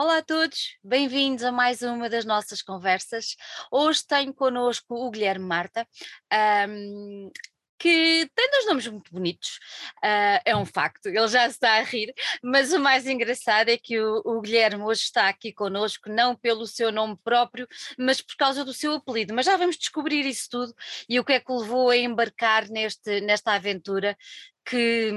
Olá a todos, bem-vindos a mais uma das nossas conversas. Hoje tenho connosco o Guilherme Marta, um, que tem dois nomes muito bonitos, uh, é um facto, ele já está a rir, mas o mais engraçado é que o, o, Guilherme hoje está aqui connosco, não pelo seu nome próprio, mas por causa do seu apelido. Mas já vamos descobrir isso tudo e o que é que o levou a embarcar neste, nesta aventura que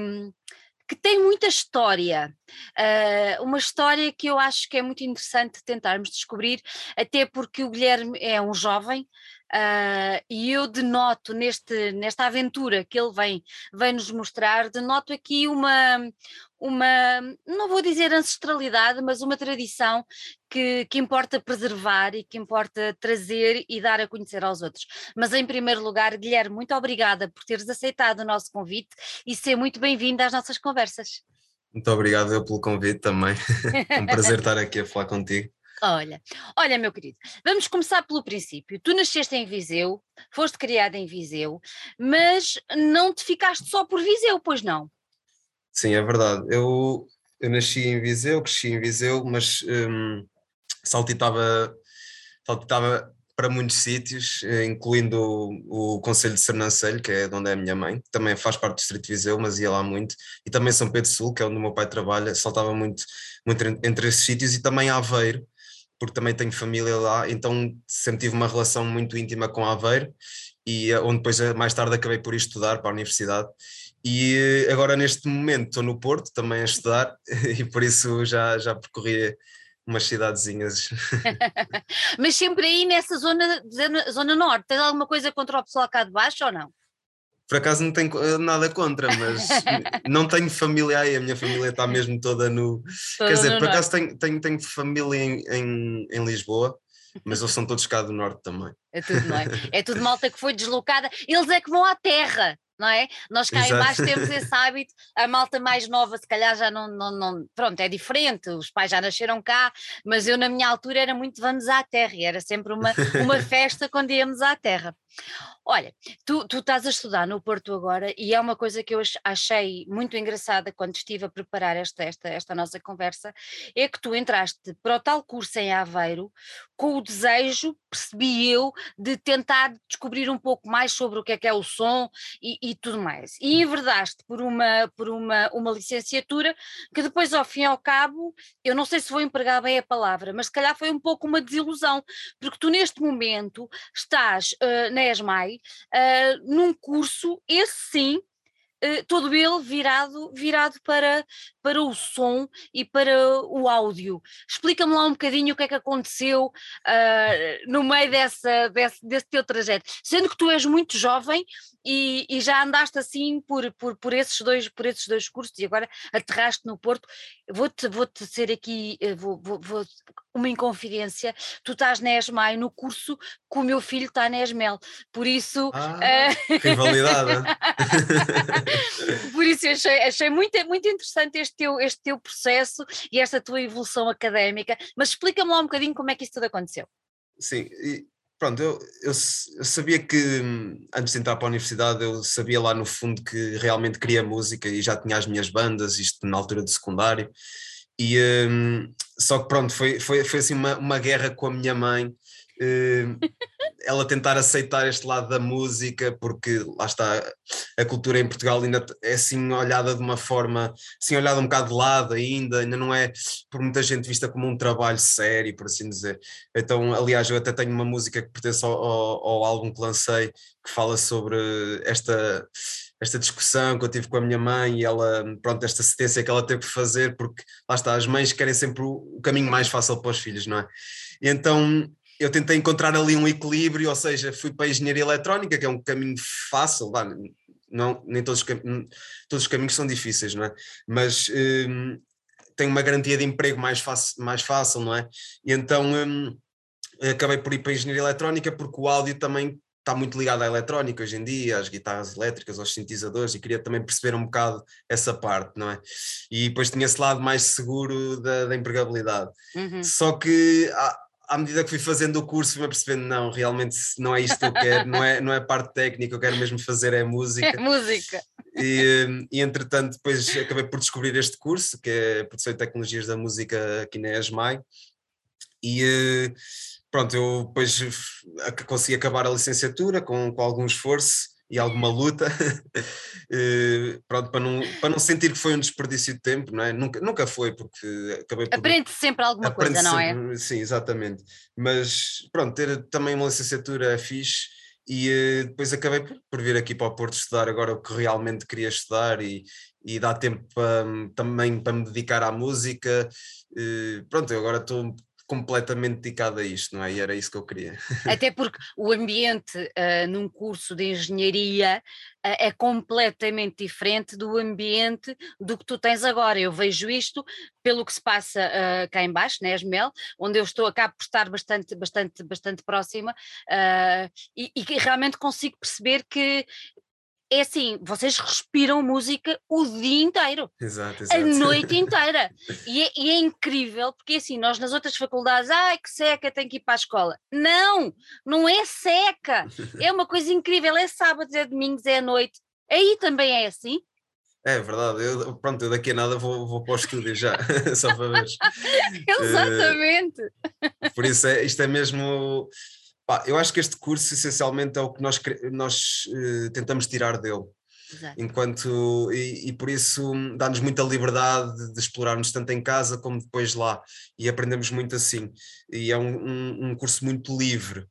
que tem muita história, uh, uma história que eu acho que é muito interessante tentarmos descobrir, até porque o Guilherme é um jovem, Uh, e eu denoto neste, nesta aventura que ele vem, vem nos mostrar, denoto aqui uma, uma, não vou dizer ancestralidade, mas uma tradição que, que importa preservar e que importa trazer e dar a conhecer aos outros. Mas em primeiro lugar, Guilherme, muito obrigada por teres aceitado o nosso convite e ser muito bem-vindo às nossas conversas. Muito obrigado eu pelo convite também. é um prazer estar aqui a falar contigo. Olha, olha, meu querido, vamos começar pelo princípio. Tu nasceste em Viseu, foste criado em Viseu, mas não te ficaste só por Viseu, pois não? Sim, é verdade. Eu, eu nasci em Viseu, cresci em Viseu, mas hum, saltitava, saltitava para muitos sítios, eh, incluindo o, o Conselho de Sernancelho, que é de onde é a minha mãe, também faz parte do Distrito de Viseu, mas ia lá muito, e também São Pedro Sul, que é onde o meu pai trabalha, saltava muito, muito entre esses sítios, e também Aveiro, porque também tenho família lá, então sempre tive uma relação muito íntima com Aveiro, e eh, onde depois eh, mais tarde acabei por ir estudar para a universidade. E eh, agora neste momento estou no Porto também a estudar, e por isso já, já percorri umas cidadezinhas. Mas sempre aí nessa zona, zona norte, tens alguma coisa contra o pessoal cá de baixo ou não? Por acaso não tenho eh, nada contra, mas não tenho família aí, a minha família está mesmo toda no. Toda Quer dizer, por acaso tenho, tenho, tenho família em, em, em Lisboa, mas eles são todos cá do norte também. É tudo, não é? É tudo malta que foi deslocada, eles é que vão à terra não é? Nós cá Exato. embaixo temos esse hábito, a malta mais nova se calhar já não, não, não, pronto, é diferente, os pais já nasceram cá, mas eu na minha altura era muito vamos à terra e era sempre uma, uma festa quando íamos à terra. Olha, tu, tu estás a estudar no Porto agora e é uma coisa que eu achei muito engraçada quando estive a preparar esta, esta, esta nossa conversa, é que tu entraste para o tal curso em Aveiro com o desejo, percebi eu, de tentar descobrir um pouco mais sobre o que é que é o som e, e tudo mais. E enverdaste por uma, por uma, uma licenciatura que depois, ao fim e ao cabo, eu não sei se vou empregar bem a palavra, mas se calhar foi um pouco uma desilusão, porque tu neste momento estás uh, na ESMAI uh, num curso, esse sim, uh, todo ele virado, virado para, para o som e para o áudio. Explica-me lá um bocadinho o que é que aconteceu uh, no meio dessa, desse, desse teu trajeto, sendo que tu és muito jovem e, e, já andaste assim por, por, por, esses dois, por esses dois cursos e agora aterraste no Porto. Vou-te vou -te ser aqui, eh, vou, vou, vou, uma inconfidência, tu estás na ESMAI no curso que o meu filho está na ESMEL, por isso... Ah, uh... rivalidade! por isso achei, achei muito, muito interessante este teu, este teu processo e esta tua evolução académica, mas explica-me lá um bocadinho como é que isso tudo aconteceu. Sim, pronto, eu, eu, eu, sabia que hum, antes de entrar para a universidade, eu sabia lá no fundo que realmente queria música e já tinha as minhas bandas, isto na altura de secundário. E um, só que pronto, foi, foi, foi assim uma, uma guerra com a minha mãe ela tentar aceitar este lado da música, porque lá está, a cultura em Portugal ainda é assim olhada de uma forma, assim olhada um bocado de lado ainda, ainda não é por muita gente vista como um trabalho sério, por assim dizer. Então, aliás, eu até tenho uma música que pertence ao, ao, ao álbum que lancei, que fala sobre esta esta discussão que eu tive com a minha mãe e ela, pronto, esta cedência que ela teve que fazer, porque lá está, as mães querem sempre o caminho mais fácil para os filhos, não é? E então eu tentei encontrar ali um equilíbrio, ou seja, fui para a engenharia eletrónica, que é um caminho fácil, não, nem todos os, todos os caminhos são difíceis, não é? Mas um, tem uma garantia de emprego mais fácil, mais fácil não é? E então um, acabei por ir para a engenharia eletrónica porque o áudio também está muito ligado à eletrónica hoje em dia, às guitarras elétricas, aos sintetizadores, e queria também perceber um bocado essa parte, não é? E depois tinha esse lado mais seguro da, da empregabilidade. Uhum. Só que há, à medida que fui fazendo o curso, fui-me percebendo, não, realmente não é isto que eu quero, não é, não é parte técnica, eu quero mesmo fazer é música. É música. E, e entretanto, depois acabei por descobrir este curso, que é Produção e Tecnologias da Música aqui na ESMAI. E eh, pronto, eu depois consegui acabar a licenciatura com, com algum esforço e alguma luta, eh, pronto, para não, para não sentir que foi um desperdício de tempo, não é? Nunca, nunca foi, porque acabei por... Aprende sempre alguma Aprende coisa, sempre, não é? Sim, exatamente. Mas pronto, ter também uma licenciatura é fixe e uh, depois acabei por, por, vir aqui para o Porto estudar agora o que realmente queria estudar e, e dá tempo para, também para me dedicar à música. Uh, pronto, eu agora estou completamente dedicado a isto, não é? E era isso que eu queria. Até porque o ambiente uh, num curso de engenharia uh, é completamente diferente do ambiente do que tu tens agora. Eu vejo isto pelo que se passa uh, cá embaixo, né, Esmel, onde eu estou, acabo por estar bastante, bastante, bastante próxima e, e realmente consigo perceber que é assim, vocês respiram música o dia inteiro. Exato, exato. A noite inteira. E é, e é, incrível, porque assim, nós nas outras faculdades, ai que seca, tenho que ir para a escola. Não, não é seca. É uma coisa incrível, é sábado, é domingos, é à noite. Aí também é assim. É verdade, eu, pronto, eu daqui a nada vou, vou para o estúdio já, só para ver. Exatamente. Uh, por isso, é, isto é mesmo Pá, eu acho que este curso essencialmente é o que nós, nós uh, tentamos tirar dele. Exato. Enquanto, e, e, por isso dá-nos muita liberdade de, de, explorarmos tanto em casa como depois lá, e aprendemos muito assim. E é um, um, um curso muito livre,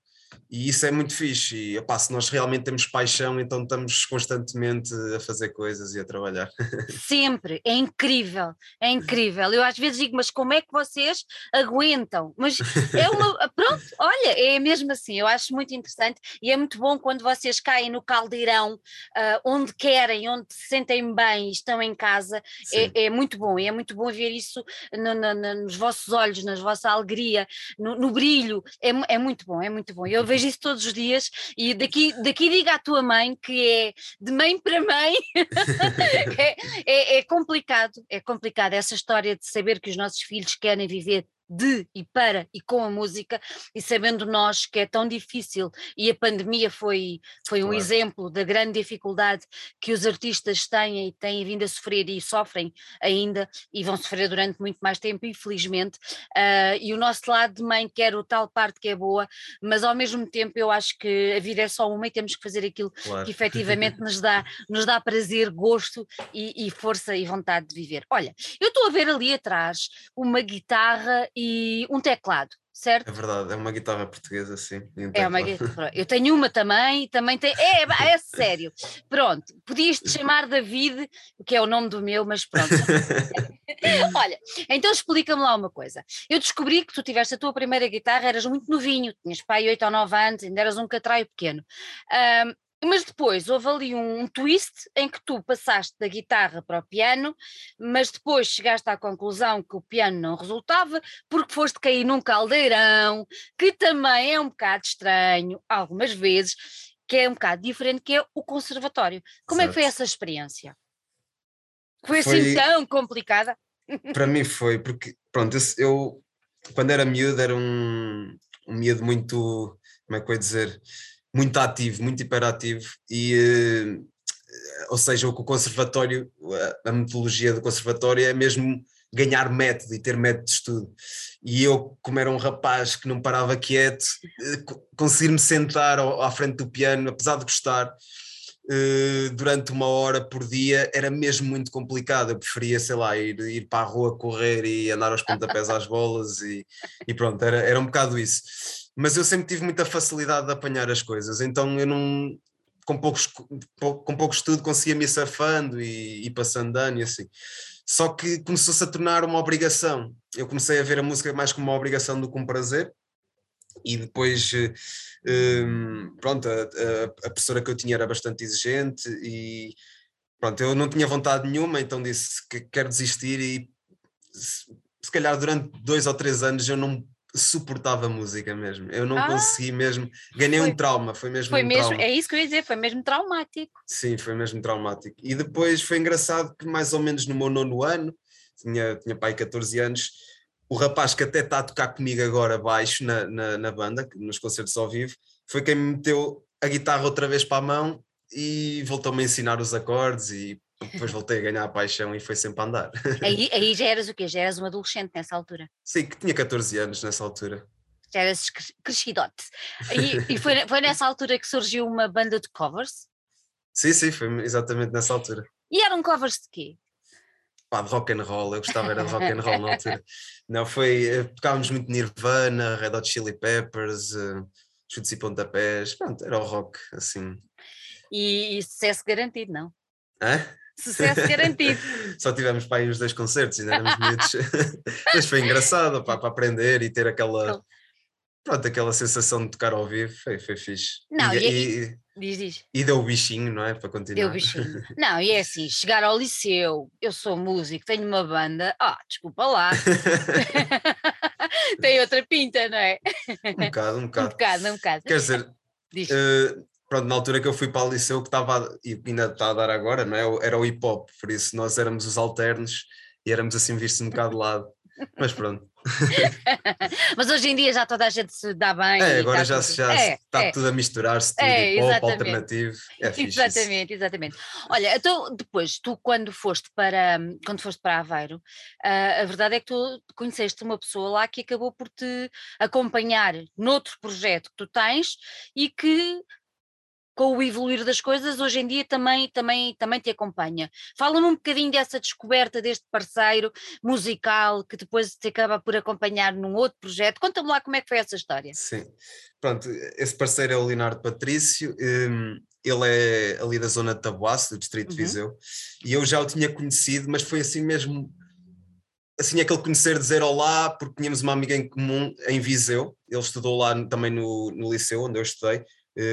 e isso é muito fixe. E opá, se nós realmente temos paixão, então estamos constantemente a fazer coisas e a trabalhar. Sempre, é incrível, é incrível. Eu às vezes digo, mas como é que vocês aguentam? Mas é uma. Pronto, olha, é mesmo assim. Eu acho muito interessante e é muito bom quando vocês caem no caldeirão, uh, onde querem, onde se sentem bem e estão em casa. É, é, muito bom, e é muito bom ver isso no, no, no, nos vossos olhos, na vossa alegria, no, brilho. É, é muito bom, é muito bom. Eu vejo isso todos os dias e daqui, daqui diga à tua mãe que é de mãe para mãe é, é, é complicado, é complicado essa história de saber que os nossos filhos querem viver de e para e com a música, e sabendo nós que é tão difícil, e a pandemia foi, foi um claro. exemplo da grande dificuldade que os artistas têm e têm vindo a sofrer e sofrem ainda, e vão sofrer durante muito mais tempo, infelizmente. Uh, e o nosso lado de mãe quer o tal parte que é boa, mas ao mesmo tempo eu acho que a vida é só uma e temos que fazer aquilo claro. que efetivamente nos dá, nos dá prazer, gosto e, e força e vontade de viver. Olha, eu estou a ver ali atrás uma guitarra e um teclado, certo? É verdade, é uma guitarra portuguesa, sim. Um é uma guitarra. Eu tenho uma também, também tem. É, é sério. Pronto, podias te chamar David, que é o nome do meu, mas pronto. Olha, então explica-me lá uma coisa. Eu descobri que tu tiveste a tua primeira guitarra, eras muito novinho, tinhas pai 8 ou 9 anos, ainda eras um catraio pequeno. Um, mas depois houve ali um, twist em que tu passaste da guitarra para o piano, mas depois chegaste à conclusão que o piano não resultava porque foste cair num caldeirão, que também é um bocado estranho, algumas vezes, que é um bocado diferente, que é o conservatório. Como Exato. é que foi essa experiência? Foi, assim foi assim tão complicada? Para mim foi, porque, pronto, eu, quando era miúdo, era um, um miúdo muito, como é que eu ia dizer muito ativo, muito hiperativo e uh, ou seja, o conservatório, a metodologia do conservatório é mesmo ganhar método e ter método de estudo. E eu, como era um rapaz que não parava quieto, eh, conseguir-me sentar ao, à frente do piano, apesar de gostar, uh, durante uma hora por dia, era mesmo muito complicado. Eu preferia, sei lá, ir, ir para a rua correr e andar aos pontapés às bolas e, e pronto, era, era um bocado isso mas eu sempre tive muita facilidade de apanhar as coisas, então eu não, com, poucos, com pouco estudo conseguia me safando e, e passando ano e assim. Só que começou-se a tornar uma obrigação. Eu comecei a ver a música mais como uma obrigação do que um prazer. E depois, um, pronto, a, a, a professora que eu tinha era bastante exigente e pronto, eu não tinha vontade nenhuma, então disse que quero desistir e se, se calhar durante dois ou três anos eu não suportava música mesmo. Eu não ah, consegui mesmo. Ganhei foi, um trauma, foi mesmo foi um mesmo, trauma. É isso que eu ia dizer, foi mesmo traumático. Sim, foi mesmo traumático. E depois foi engraçado que mais ou menos no meu nono ano, tinha, tinha pai 14 anos, o rapaz que até está a tocar comigo agora baixo na, na, na banda, nos concertos ao vivo, foi quem me meteu a guitarra outra vez para a mão e voltou-me a ensinar os acordes e depois voltei a ganhar a paixão e foi sempre a andar. Aí, aí já eras o quê? Já eras um adolescente nessa altura? Sim, que tinha 14 anos nessa altura. Já eras crescidote. E, e foi, foi nessa altura que surgiu uma banda de covers? Sim, sim, foi exatamente nessa altura. E eram covers de quê? Pá, de rock and roll, eu gostava era de rock and roll na altura. Não, foi, eh, tocávamos muito Nirvana, Red Hot Chili Peppers, uh, chutes e pontapés, pronto, era o rock, assim. E, e sucesso garantido, não? Hã? Sucesso garantido. Só tivemos para aí os dois concertos, ainda éramos miúdos. Mas foi engraçado pá, para aprender e ter aquela, pronto, aquela sensação de tocar ao vivo, foi, foi fixe. Não, e, e, e, diz, diz. e deu o bichinho, não é? Para continuar. Deu o bichinho. Não, e é assim, chegar ao liceu, eu sou músico, tenho uma banda, ah, desculpa lá. Tem outra pinta, não é? Um bocado, um bocado. Um bocado, um bocado. Quer dizer, uh, pronto, na altura que eu fui para o liceu, que estava, e ainda está a dar agora, não é? Era o hip hop, por isso nós éramos os alternos e éramos assim vistos um bocado de lado. Mas pronto. Mas hoje em dia já toda a gente se dá bem. É, agora já, tudo. já é, está é. tudo a misturar-se, tudo é, hip hop, alternativo. É exatamente, exatamente. Olha, então depois, tu quando foste para, quando foste para Aveiro, uh, a verdade é que tu conheceste uma pessoa lá que acabou por te acompanhar noutro projeto que tu tens e que com o evoluir das coisas, hoje em dia também, também, também te acompanha. Fala-me um bocadinho dessa descoberta deste parceiro musical que depois te acaba por acompanhar num outro projeto. Conta-me lá como é que foi essa história. Sim, pronto, esse parceiro é o Leonardo Patrício, um, ele é ali da zona de Tabuaço, do Distrito uhum. de Viseu, e eu já o tinha conhecido, mas foi assim mesmo assim aquele conhecer dizer olá, porque tínhamos uma amiga em comum em Viseu, ele estudou lá também no, no liceu onde eu estudei,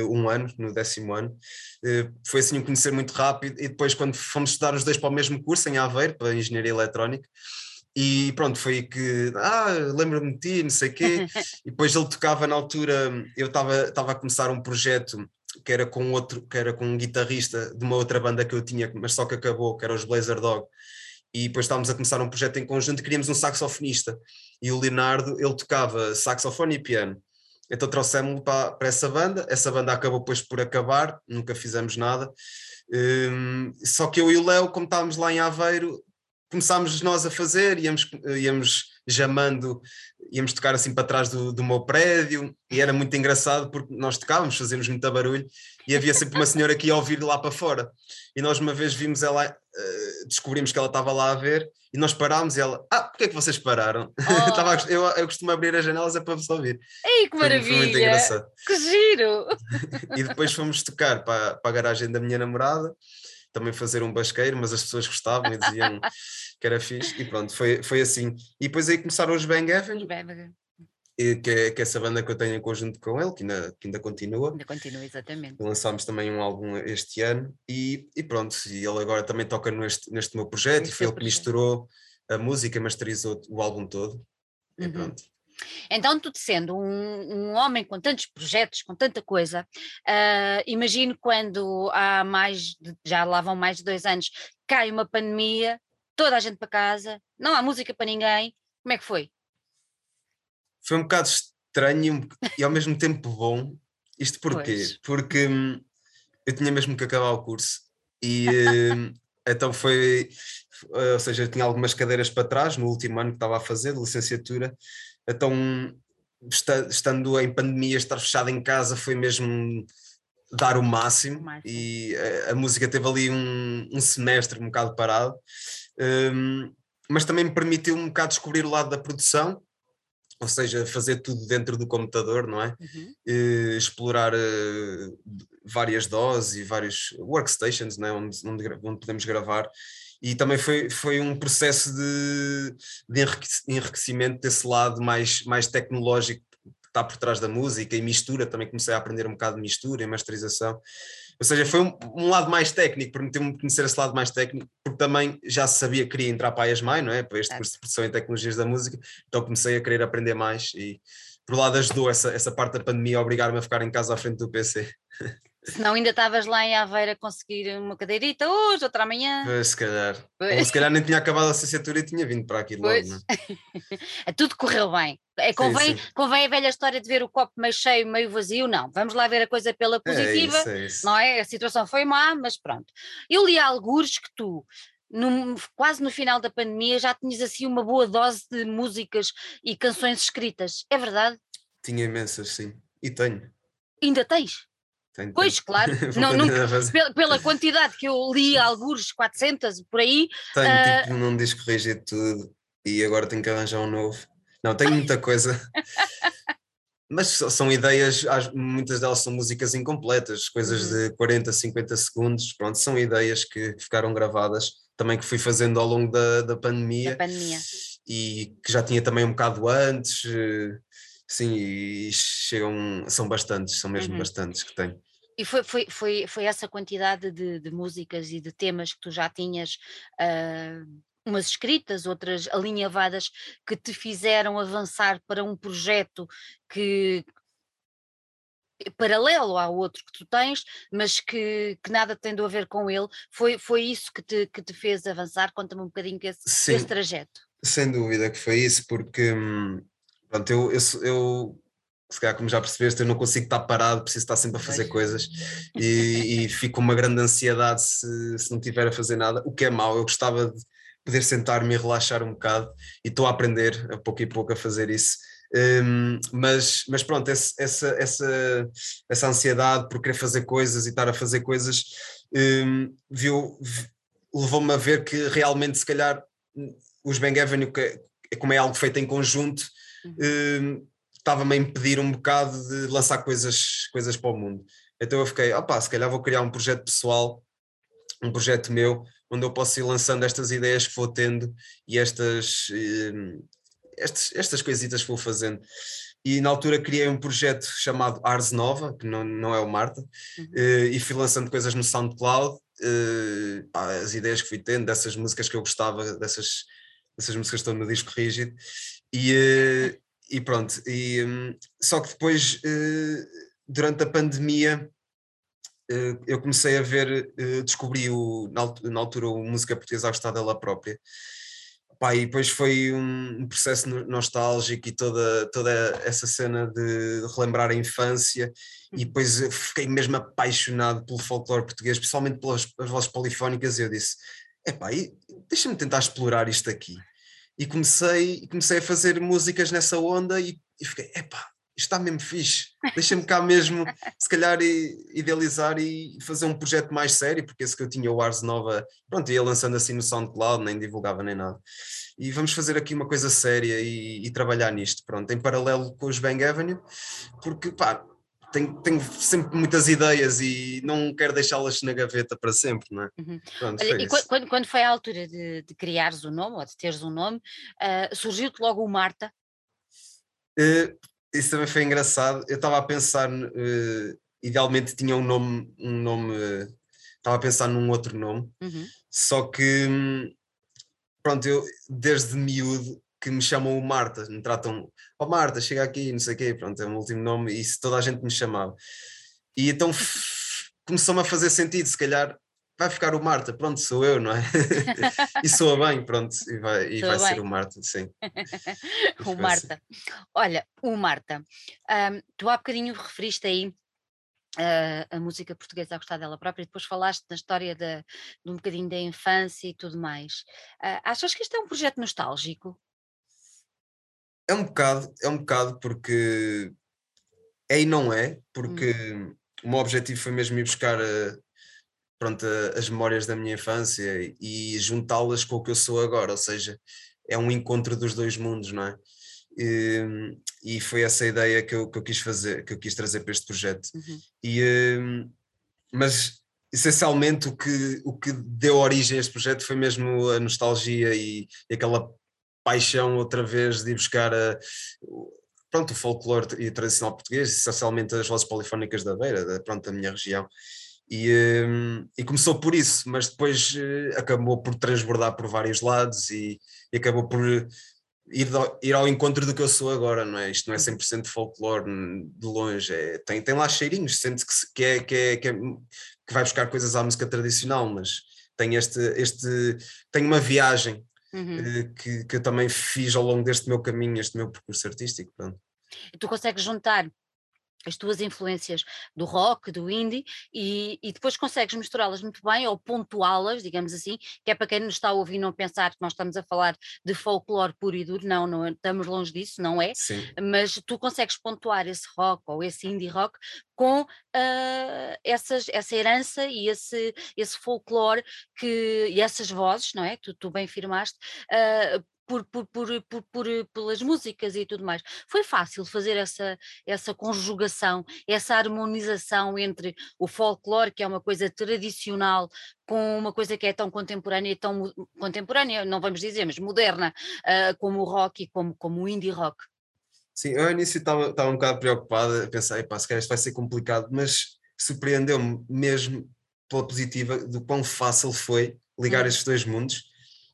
um ano, no décimo ano. Uh, foi assim um conhecer muito rápido e depois quando fomos estudar os dois para o mesmo curso em Aveiro, para Engenharia Eletrónica, e pronto, foi que, ah, lembro-me de ti, não sei o quê, e depois ele tocava na altura, eu estava a começar um projeto que era com outro, que era com um guitarrista de uma outra banda que eu tinha, mas só que acabou, que era os Blazer Dog, e depois estávamos a começar um projeto em conjunto, queríamos um saxofonista, e o Leonardo, ele tocava saxofone e piano, então trouxemos-lo para, para, essa banda. Essa banda acabou depois por acabar, nunca fizemos nada. Um, só que eu e o Léo, como estávamos lá em Aveiro, começámos nós a fazer, íamos, íamos jamando, íamos tocar assim para trás do, do meu prédio, e era muito engraçado porque nós tocávamos, fazíamos muito barulho, e havia sempre uma senhora que ia ouvir lá para fora. E nós uma vez vimos ela, uh, descobrimos que ela estava lá a ver, e nós parámos e ela, ah, porquê é que vocês pararam? Oh. eu, eu costumo abrir as janelas é para vos ouvir. Ei, que maravilha! Foi, foi muito engraçado. Que giro! e depois fomos tocar para, para a garagem da minha namorada, também fazer um basqueiro, mas as pessoas gostavam e diziam que era fixe, e pronto, foi, foi assim. E depois aí começaram os Bang Heaven, que é, que é essa banda que eu tenho em conjunto com ele, que ainda, que ainda continua. Ainda continua, exatamente. Lançámos também um álbum este ano e, e pronto, e ele agora também toca neste, neste meu projeto e foi ele que misturou a música, masterizou o álbum todo uhum. e pronto. Então, tu sendo um, um, homem com tantos projetos, com tanta coisa, uh, imagino quando há mais, de, já lá vão mais de dois anos, cai uma pandemia, toda a gente para casa, não há música para ninguém, como é que foi? foi um bocado estranho e ao mesmo tempo bom. Isto porquê? Pois. Porque hum, eu tinha mesmo que acabar o curso e hum, então foi, ou seja, eu tinha algumas cadeiras para trás no último ano que estava a fazer de licenciatura, então estando em pandemia, estar fechado em casa foi mesmo dar o máximo, máximo. e a, a, música teve ali um, um semestre um bocado parado, um, mas também me permitiu um bocado descobrir o lado da produção ou seja, fazer tudo dentro do computador, não é? Uhum. E, explorar uh, várias doses e vários workstations, não é? onde, onde, onde, podemos gravar. E também foi, foi um processo de, de enriquecimento desse lado mais, mais tecnológico que está por trás da música e mistura. Também comecei a aprender um bocado de mistura e masterização. Ou seja, foi um, um lado mais técnico, permitiu-me conhecer esse lado mais técnico, porque também já sabia que queria entrar para a ESMAI, não é? Para este curso de produção em tecnologias da música, então comecei a querer aprender mais e por lado ajudou essa, essa parte da pandemia a obrigar-me a ficar em casa à frente do PC. Senão ainda estavas lá em Aveira a conseguir uma cadeirita hoje, outra amanhã. Pois, se calhar. Pois. Ou se calhar nem tinha acabado a licenciatura e tinha vindo para aqui logo. Não? É? Tudo correu bem. É, convém, sim, sim. convém a velha história de ver o copo meio cheio, meio vazio, não. Vamos lá ver a coisa pela positiva, é isso, é isso. não é? A situação foi má, mas pronto. Eu li alguns que tu, no, quase no final da pandemia, já tinhas assim uma boa dose de músicas e canções escritas, é verdade? Tinha imensas, sim. E tenho. Ainda tens? Tenho, pois, tenho. claro, não, nunca, pela, pela, quantidade que eu li, alguns 400 por aí. Tenho, uh... tipo, num disco rígido tudo e agora tenho que arranjar um novo. Não, tenho muita coisa. Mas são ideias, muitas delas são músicas incompletas, coisas uhum. de 40, 50 segundos, pronto, são ideias que ficaram gravadas, também que fui fazendo ao longo da, da pandemia. Da pandemia. E que já tinha também um bocado antes, eh, sim, e chegam, são bastantes, são mesmo uhum. bastantes que tenho. E foi, foi, foi, foi essa quantidade de, de músicas e de temas que tu já tinhas uh, umas escritas, outras alinhavadas, que te fizeram avançar para um projeto que paralelo ao outro que tu tens, mas que, que nada tem a ver com ele, foi, foi isso que te, que te fez avançar? Conta-me um bocadinho esse, Sim, esse trajeto. Sem dúvida que foi isso, porque hum, pronto, eu, eu, eu se calhar como já percebeste, eu não consigo estar parado, preciso estar sempre a fazer coisas e, e fico com uma grande ansiedade se, se não estiver a fazer nada, o que é mau, eu gostava de poder sentar-me e relaxar um bocado e estou a aprender a pouco e pouco a fazer isso. Um, mas, mas pronto, esse, essa, essa, essa ansiedade por querer fazer coisas e estar a fazer coisas um, viu, levou-me a ver que realmente, se calhar, os Bang Avenue, que é, como é algo feito em conjunto, um, estava-me a impedir um bocado de lançar coisas, coisas para o mundo. Então eu fiquei, opá, se calhar vou criar um projeto pessoal, um projeto meu, onde eu posso ir lançando estas ideias que vou tendo e estas, eh, estas, estas coisitas que vou fazendo. E na altura criei um projeto chamado Ars Nova, que não, não é o Marta, uhum. Eh, e fui lançando coisas no SoundCloud, eh, as ideias que fui tendo, dessas músicas que eu gostava, dessas, dessas músicas que estão no disco rígido, e, e pronto. E, hum, só que depois, durante a pandemia, eh, eu comecei a ver, eh, descobri o, na altura o Música Portuguesa a gostar dela própria. Pá, e depois foi um processo nostálgico e toda, toda essa cena de relembrar a infância e depois fiquei mesmo apaixonado pelo folclore português, principalmente pelas vozes polifónicas e eu disse, epá, deixa-me tentar explorar isto aqui. E comecei, comecei a fazer músicas nessa onda e, e fiquei, epá, isto está mesmo fixe, deixa-me cá mesmo, se calhar, idealizar e fazer um projeto mais sério, porque esse que eu tinha, o Ars Nova, pronto, ia lançando assim no SoundCloud, nem divulgava nem nada. E vamos fazer aqui uma coisa séria e, e trabalhar nisto, pronto, em paralelo com os Bang Avenue, porque, pá, tenho, tenho, sempre muitas ideias e não quero deixá-las na gaveta para sempre, não é? Uhum. Pronto, Olha, e quando, quando, foi a altura de, de, criares o nome ou de teres um nome, uh, surgiu-te logo o Marta? Uh, isso também foi engraçado. Eu estava a pensar, uh, idealmente tinha um nome, um nome, estava uh, a pensar num outro nome, uhum. só que, hum, pronto, eu desde miúdo que me chamam o Marta, me tratam, ó oh, Marta, chega aqui, não sei o quê, pronto, é o meu último nome, e isso toda a gente me chamava. E então começou-me a fazer sentido, se calhar vai ficar o Marta, pronto, sou eu, não é? e soa bem, pronto, e vai, e vai ser o Marta, sim. o Marta. Olha, o Marta, um, tu há bocadinho referiste aí Uh, a música portuguesa a gostar dela própria, e depois falaste na história de, de um bocadinho da infância e tudo mais. Uh, achas que este é um projeto nostálgico? É um bocado, é um bocado porque é e não é, porque hum. o meu objetivo foi mesmo ir buscar uh, pronto, as memórias da minha infância e juntá-las com o que eu sou agora, ou seja, é um encontro dos dois mundos, não é? E, e foi essa a ideia que eu, que eu quis fazer, que eu quis trazer para este projeto. Uhum. E, mas essencialmente o que, o que deu origem a este projeto foi mesmo a nostalgia e, e aquela paixão outra vez de ir buscar a, pronto, o folclore e tradicional português, essencialmente as vozes polifónicas da Beira, da, pronto, da minha região. E, um, e, começou por isso, mas depois uh, acabou por transbordar por vários lados e, e acabou por ir, do, ir, ao encontro do que eu sou agora, não é? Isto não é 100% folclore de longe, é, tem, tem lá cheirinhos, sente que, que, é, que, é, que, é, que vai buscar coisas à música tradicional, mas tem este, este tem uma viagem uhum. Eh, que, que eu também fiz ao longo deste meu caminho, este meu percurso artístico. Pronto. Tu consegues juntar as tuas influências do rock, do indie, e, e depois consegues misturá-las muito bem ou pontuá-las, digamos assim, que é para quem nos está a ouvir não pensar que nós estamos a falar de folclore puro e duro, não, não estamos longe disso, não é? Sim. Mas tu consegues pontuar esse rock ou esse indie rock com uh, essas, essa herança e esse, esse folclore que, e essas vozes, não é? Tu, tu bem firmaste, uh, por, por, por, por, por, pelas músicas e tudo mais. Foi fácil fazer essa, essa conjugação, essa harmonização entre o folclore, que é uma coisa tradicional, com uma coisa que é tão contemporânea, tão contemporânea, não vamos dizer, mas moderna, uh, como o rock e como, como o indie rock. Sim, eu ao início estava, estava um bocado preocupada, pensei, pá, se calhar isto vai ser complicado, mas surpreendeu-me mesmo pela positiva do quão fácil foi ligar hum. estes dois mundos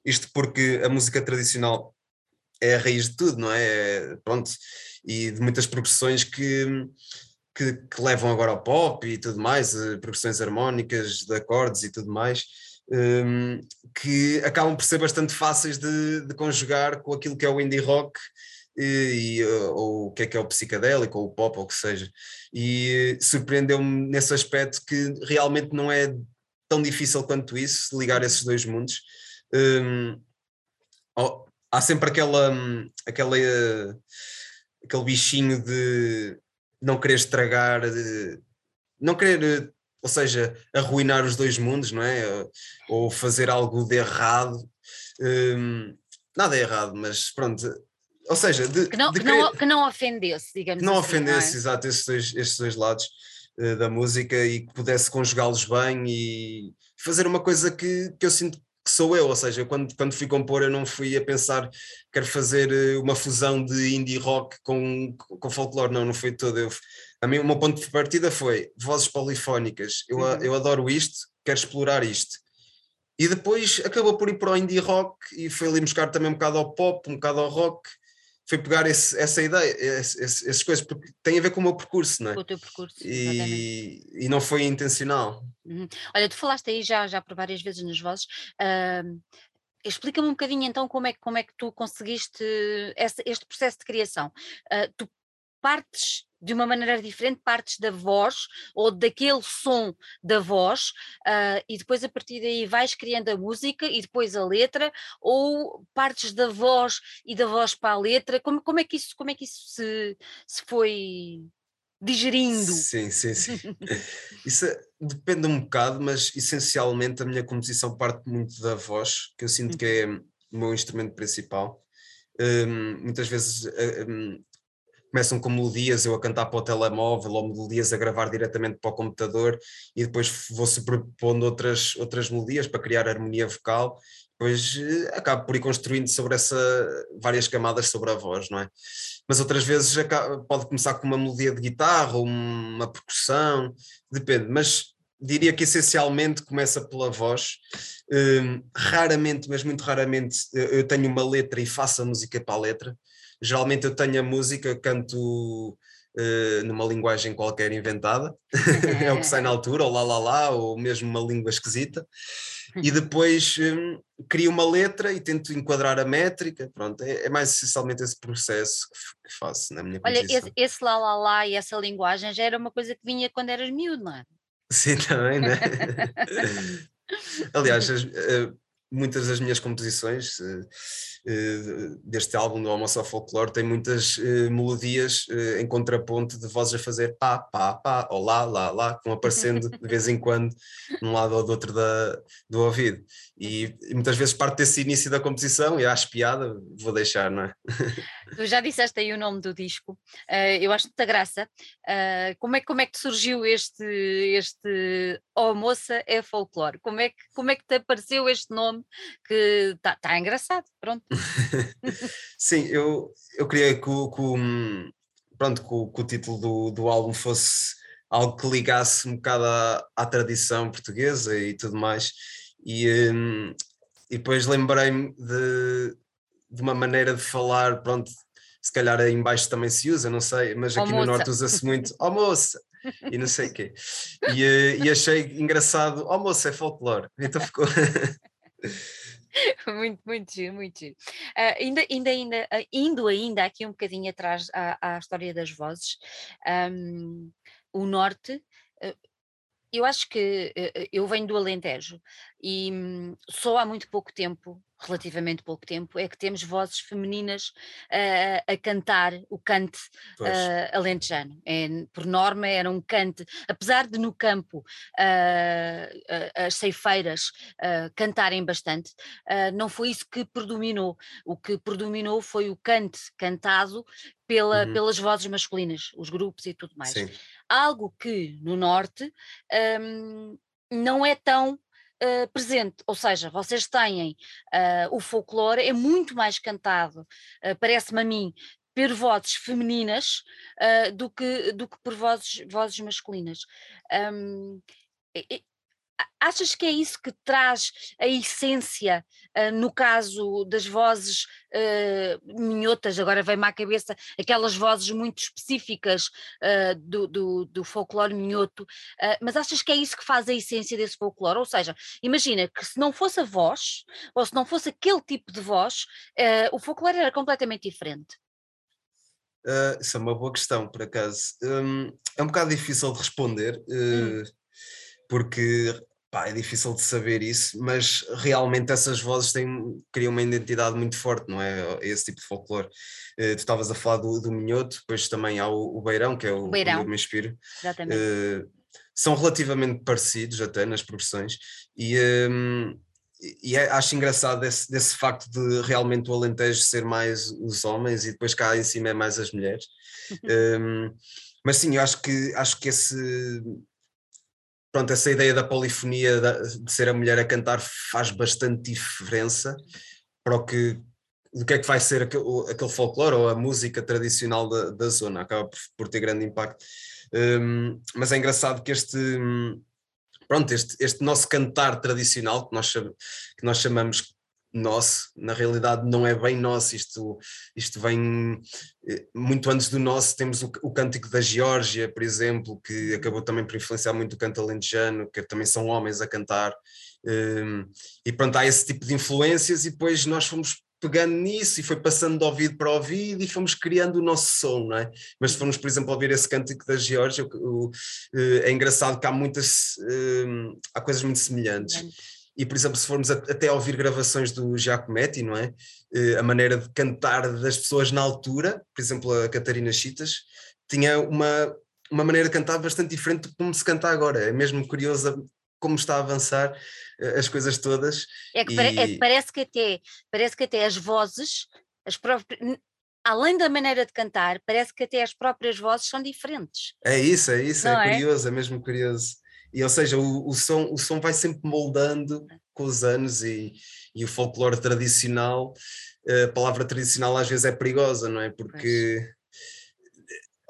isto porque a música tradicional é a raiz de tudo, não é? é pronto, e de muitas progressões que, que, que, levam agora ao pop e tudo mais, eh, progressões harmónicas, de acordes e tudo mais, um, que acabam por ser bastante fáceis de, de, conjugar com aquilo que é o indie rock e, e, eh, ou o que é que é o psicadélico ou o pop ou o que seja. E surpreendeu-me nesse aspecto que realmente não é tão difícil quanto isso ligar esses dois mundos Hum, oh, há sempre aquela, aquela, aquele bichinho de não querer estragar, de, não querer, ou seja, arruinar os dois mundos, não é? Ou fazer algo de errado. Um, nada é errado, mas pronto. Ou seja, de, que, não, de que, não, que não ofendesse, digamos que não assim, ofendesse, não é? exato, esses dois, esses dois lados uh, da música e que pudesse conjugá-los bem e fazer uma coisa que, que eu sinto sou eu, ou seja, quando, quando fui compor eu não fui a pensar quero fazer eh, uma fusão de indie rock com, com folclore, não, não foi todo. Eu, a mim o meu ponto de partida foi vozes polifónicas, eu, uhum. eu adoro isto, quero explorar isto. E depois acabou por ir para o indie rock e foi ali buscar também um bocado ao pop, um bocado ao rock, foi pegar esse, essa ideia, esse, essas coisas, porque tem a ver com o meu percurso, não é? Com o teu percurso, e, e não foi intencional. Uhum. Olha, tu falaste aí já, já por várias vezes nas vozes. Uh, Explica-me um bocadinho então como é, como é que tu conseguiste esse, este processo de criação. Uh, tu partes de uma maneira diferente, partes da voz ou daquele som da voz, uh, e depois a partir daí vais criando a música e depois a letra, ou partes da voz e da voz para a letra, como, como é que isso, como é que isso se, se foi digerindo? Sim, sim, sim. isso é, depende um bocado, mas essencialmente a minha composição parte muito da voz, que eu sinto que é uhum. o meu instrumento principal. Um, muitas vezes um, começam com melodias, eu a cantar para o telemóvel, ou melodias a gravar diretamente para o computador, e depois vou sobrepondo outras, outras melodias para criar harmonia vocal, depois eh, acabo por ir construindo sobre essa várias camadas sobre a voz, não é? Mas outras vezes pode começar com uma melodia de guitarra, ou uma percussão, depende, mas diria que essencialmente começa pela voz. Um, raramente, mas muito raramente, eu tenho uma letra e faço a música para a letra Geralmente eu tenho a música, canto uh, numa linguagem qualquer inventada, é o que sai na altura, ou lá lá lá, ou mesmo uma língua esquisita, e depois um, crio uma letra e tento enquadrar a métrica, pronto, é, é mais essencialmente esse processo que, que faço na minha Olha, esse, esse, lá lá lá e essa linguagem já era uma coisa que vinha quando eras miúdo, não é? Sim, também, né? Aliás, as, uh, muitas das minhas composições uh, deste álbum do Almoço ao Folclore têm muitas uh, melodias em contraponto de vozes a fazer pá, pá, pá, ou lá, lá, lá, que vão aparecendo de vez em quando de um lado ou do outro da, do ouvido. E, e, muitas vezes parte desse início da composição e acho piada, vou deixar, não é? Tu já disseste aí o nome do disco, eu acho muita graça. como, é, como é que surgiu este, este Oh é Folclore? Como é, que, como é que te apareceu este nome que está tá engraçado, pronto. Sim, eu, eu queria que, que, pronto, que, que o título do, do álbum fosse algo que ligasse um bocado à, à tradição portuguesa e tudo mais. E, um, e depois lembrei-me de, de uma maneira de falar, pronto, se calhar aí embaixo também se usa, não sei, mas aqui no Norte usa-se muito, oh moça, e não sei o quê. E, eh, e achei engraçado, oh moça, é folclore. Então ficou. muito, muito giro, muito giro. Uh, ainda, ainda, ainda, uh, indo ainda aqui um bocadinho atrás à, à história das vozes, um, o Norte, uh, eu acho que eu venho do Alentejo e hum, só há muito pouco tempo relativamente pouco tempo, é que temos vozes femininas uh, a cantar o cante uh, alentejano. É, por norma era um cante, apesar de no campo uh, as ceifeiras cantarem bastante, não foi isso que predominou. O que predominou foi o cante cantado pela, uhum. pelas vozes masculinas, os grupos e tudo mais. Sim. Algo que no norte um, não é tão uh, presente, ou seja, vocês têm uh, o folclore, é muito mais cantado, uh, parece-me a mim, por vozes femininas do, que, do que por vozes, vozes masculinas. Um, Achas que é isso que traz a essência, uh, no caso das vozes uh, minhotas, agora vem-me à cabeça aquelas vozes muito específicas uh, do, do, do, folclore minhoto, mas achas que é isso que faz a essência desse folclore? Ou seja, imagina que se não fosse a voz, ou se não fosse aquele tipo de voz, o folclore era completamente diferente. Uh, isso é uma boa questão, por acaso. Um, é um bocado difícil de responder. Hum porque pá, é difícil de saber isso, mas realmente essas vozes têm, criam uma identidade muito forte, não é? Esse tipo de folclore. Uh, tu estavas a falar do, do Minhoto, depois também há o, o Beirão, que é o, Beirão. onde eu me inspiro. Exatamente. Uh, são relativamente parecidos até nas progressões e, um, e é, acho engraçado desse, desse facto de realmente o Alentejo ser mais os homens e depois cá em cima é mais as mulheres. um, mas sim, eu acho que, acho que esse pronto, essa ideia da polifonia, de ser a mulher a cantar, faz bastante diferença para o que, do que é que vai ser aquele, aquele folclore ou a música tradicional da, da zona, acaba por, por ter grande impacto. Um, mas é engraçado que este, pronto, este, este nosso cantar tradicional, que nós, que nós chamamos nosso, na realidade não é bem nosso, isto, isto vem eh, muito antes do nosso, temos o, o cântico da Geórgia, por exemplo, que acabou também por influenciar muito o canto alentejano, que também são homens a cantar, um, e pronto, há esse tipo de influências e depois nós fomos pegando nisso e foi passando de ouvido para ouvido e fomos criando o nosso som, não é? Mas se formos, por exemplo, ouvir esse cântico da Geórgia, eh, é engraçado que há muitas, hum, há coisas muito semelhantes e por exemplo se formos a, até ouvir gravações do Giacometti, não é? Uh, a maneira de cantar das pessoas na altura, por exemplo a Catarina Chitas, tinha uma, uma maneira de cantar bastante diferente de como se canta agora, é mesmo curioso como está a avançar uh, as coisas todas. É que, e... é parece, que até, parece que até as vozes, as próprias, além da maneira de cantar, parece que até as próprias vozes são diferentes. É isso, é isso, é, é curioso, é mesmo curioso. E, ou seja, o, o, som, o som vai sempre moldando com os anos e, e o folclore tradicional, a palavra tradicional às vezes é perigosa, não é? Porque,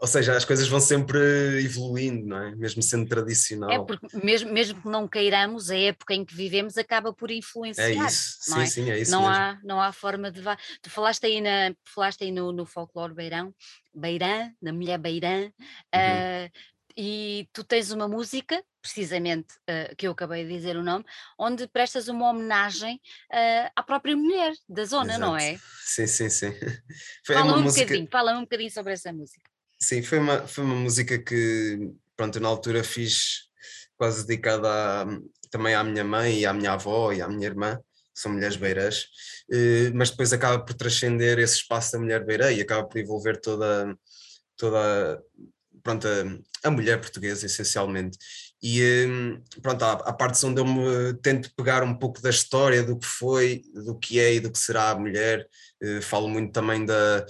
ou seja, as coisas vão sempre evoluindo, não é? Mesmo sendo tradicional. É porque mesmo, mesmo que não queiramos, a época em que vivemos acaba por influenciar. É isso, sim, é? sim, é isso. Não mesmo. há, não há forma de. Tu falaste aí, na, falaste aí no, no folclore beirão, beirã, na mulher beirã, uhum. uh, e tu tens uma música, precisamente, uh, que eu acabei de dizer o nome, onde prestas uma homenagem uh, à própria mulher da zona, Exato. não é? Sim, sim, sim. Foi fala, um música... bocadinho, fala um bocadinho sobre essa música. Sim, foi uma, foi uma música que, pronto, na altura fiz quase dedicada também à minha mãe e à minha avó e à minha irmã, que são mulheres beiras, uh, mas depois acaba por transcender esse espaço da mulher beira e acaba por envolver toda toda pronto, a, a mulher portuguesa, essencialmente. E hum, pronto, a parte onde eu me tento pegar um pouco da história do que foi, do que é e do que será a mulher, eh, falo muito também da.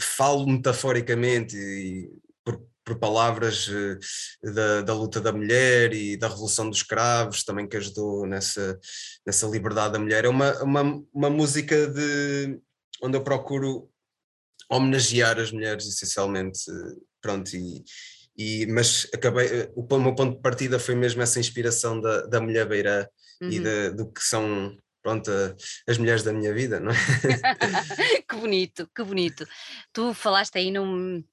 falo metaforicamente e por, por palavras eh, da, da, luta da mulher e da revolução dos escravos, também que ajudou nessa, nessa liberdade da mulher. É uma, uma, uma música de onde eu procuro homenagear as mulheres, essencialmente, pronto, e, e, mas acabei, o, o meu ponto de partida foi mesmo essa inspiração da, da mulher beira uhum. e de, do que são pronto, as mulheres da minha vida, não é? que bonito, que bonito. Tu falaste aí num,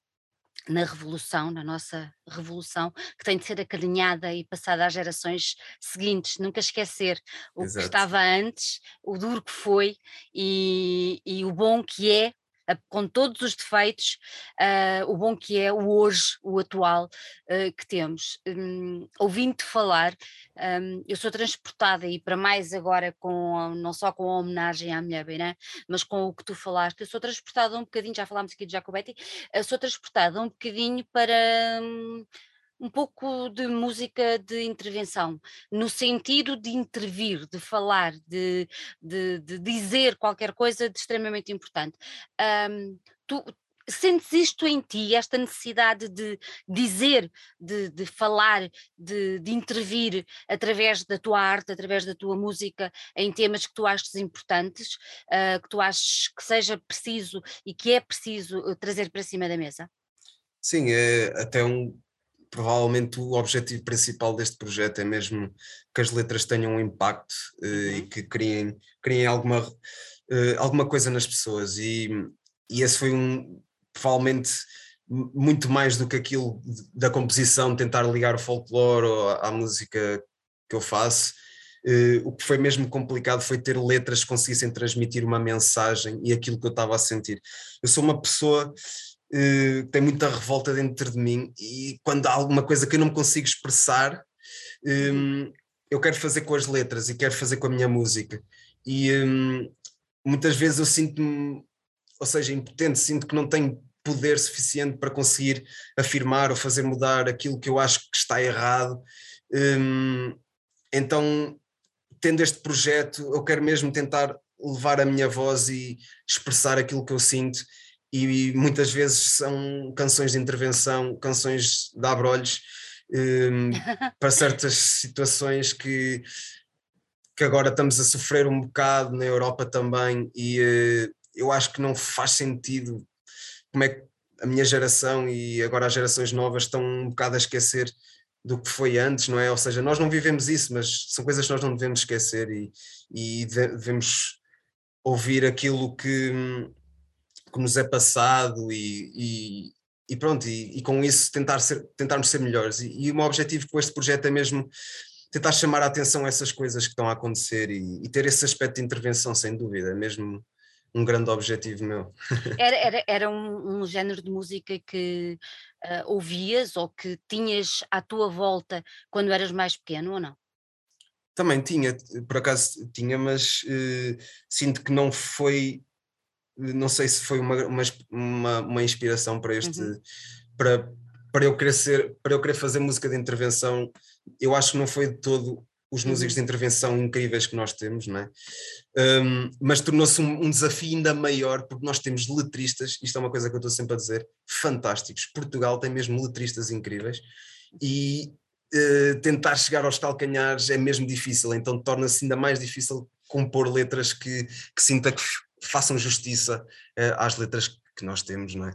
na revolução, na nossa revolução, que tem de ser acarinhada e passada às gerações seguintes, nunca esquecer o Exato. que estava antes, o duro que foi e, e o bom que é com todos os defeitos, uh, o bom que é o hoje, o atual uh, que temos. Um, Ouvindo-te falar, um, eu sou transportada e para mais agora com não só com a homenagem à mulher Beirã, mas com o que tu falaste, eu sou transportada um bocadinho, já falámos aqui de Jacobetti, eu sou transportada um bocadinho para. Um, um pouco de música de intervenção, no sentido de intervir, de falar, de, de, de dizer qualquer coisa de extremamente importante. Um, tu, sentes isto em ti, esta necessidade de dizer, de, de falar, de, de, intervir através da tua arte, através da tua música, em temas que tu achas importantes, uh, que tu achas que seja preciso e que é preciso uh, trazer para cima da mesa? Sim, é até um, provavelmente o objetivo principal deste projeto é mesmo que as letras tenham um impacto uh, uhum. e que criem, criem alguma, uh, alguma coisa nas pessoas e, e esse foi um provavelmente muito mais do que aquilo da composição, tentar ligar o folclore à, à música que eu faço, uh, o que foi mesmo complicado foi ter letras que conseguissem transmitir uma mensagem e aquilo que eu estava a sentir. Eu sou uma pessoa uh, tem muita revolta dentro de mim e quando há alguma coisa que eu não consigo expressar, um, eu quero fazer com as letras e quero fazer com a minha música. E um, muitas vezes eu sinto-me, ou seja, impotente, sinto que não tenho poder suficiente para conseguir afirmar ou fazer mudar aquilo que eu acho que está errado. Um, então, tendo este projeto, eu quero mesmo tentar levar a minha voz e expressar aquilo que eu sinto e muitas vezes são canções de intervenção, canções de abrolhos um, para certas situações que, que agora estamos a sofrer um bocado na Europa também e uh, eu acho que não faz sentido como é que a minha geração e agora as gerações novas estão um bocado a esquecer do que foi antes, não é? Ou seja, nós não vivemos isso, mas são coisas que nós não devemos esquecer e, e devemos ouvir aquilo que, que nos é passado e, e, e pronto, e, e, com isso tentar ser, tentarmos ser melhores. E, e o meu objetivo com este projeto é mesmo tentar chamar a atenção a essas coisas que estão a acontecer e, e ter esse aspecto de intervenção, sem dúvida, é mesmo um grande objetivo meu. Era, era, era um, um género de música que uh, ouvias ou que tinhas à tua volta quando eras mais pequeno ou não? Também tinha, por acaso tinha, mas uh, sinto que não foi não sei se foi uma, uma, uma inspiração para este uhum. para, para eu querer ser, para eu querer fazer música de intervenção eu acho que não foi de todo os músicos uhum. de intervenção incríveis que nós temos, não é? Um, mas tornou-se um, um, desafio ainda maior porque nós temos letristas, isto é uma coisa que eu estou sempre a dizer, fantásticos. Portugal tem mesmo letristas incríveis e uh, tentar chegar aos calcanhares é mesmo difícil, então torna-se ainda mais difícil compor letras que, que sinta que façam justiça uh, às letras que nós temos, não é?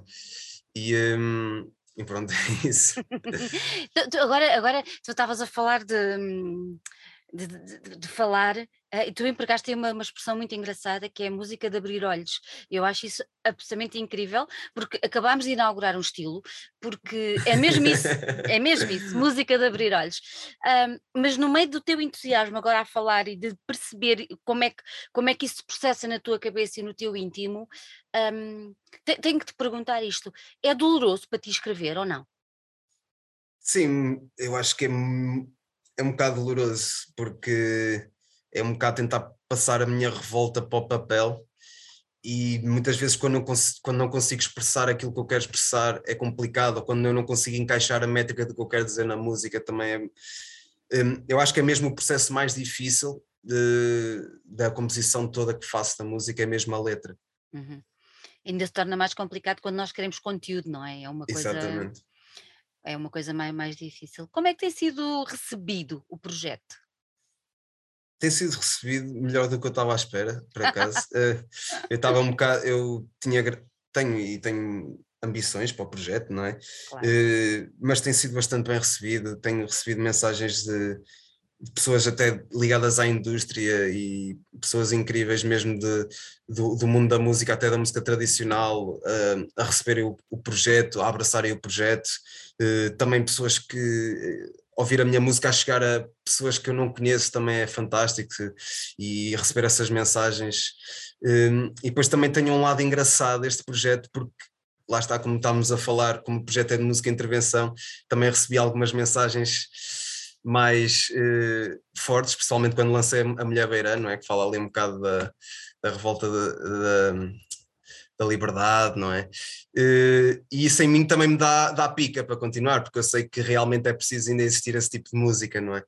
E, um, e pronto, é isso. agora, agora tu estavas a falar de, hum, de, de, de falar Uh, e tu empregaste uma, uma expressão muito engraçada que é a música de abrir olhos. Eu acho isso absolutamente incrível, porque acabámos de inaugurar um estilo, porque é mesmo isso, é mesmo isso, música de abrir olhos. Um, mas no meio do teu entusiasmo agora a falar e de perceber como é que, como é que isso se processa na tua cabeça e no teu íntimo, um, tenho que te perguntar isto: é doloroso para ti escrever ou não? Sim, eu acho que é, é um bocado doloroso, porque é um bocado tentar passar a minha revolta para o papel e muitas vezes quando não, quando não consigo expressar aquilo que eu quero expressar é complicado, ou quando eu não consigo encaixar a métrica do que eu quero dizer na música também é, hum, eu acho que é mesmo o processo mais difícil de, da composição toda que faço da música, é mesmo a letra. Uhum. Ainda se torna mais complicado quando nós queremos conteúdo, não é? É uma coisa... Exatamente. É uma coisa mais, mais difícil. Como é que tem sido recebido o projeto? tem sido recebido melhor do que eu estava à espera, por acaso. uh, eu estava um bocado, eu tinha, tenho e tenho ambições para o projeto, não é? Claro. Uh, mas tem sido bastante bem recebido, tenho recebido mensagens de, pessoas até ligadas à indústria e pessoas incríveis mesmo de, do, do mundo da música, até da música tradicional, uh, a receberem o, o, projeto, a abraçarem o projeto. Uh, também pessoas que eh, ouvir a minha música a chegar a pessoas que eu não conheço também é fantástico e receber essas mensagens. Um, e depois também tenho um lado engraçado deste projeto, porque lá está, como estávamos a falar, como o projeto é de música e intervenção, também recebi algumas mensagens mais uh, fortes, especialmente quando lancei a Mulher Beirã, não é? Que fala ali um bocado da, da revolta de, da liberdade, não é? Uh, e isso em mim também me dá, dá pica para continuar, porque eu sei que realmente é preciso ainda existir esse tipo de música, não é?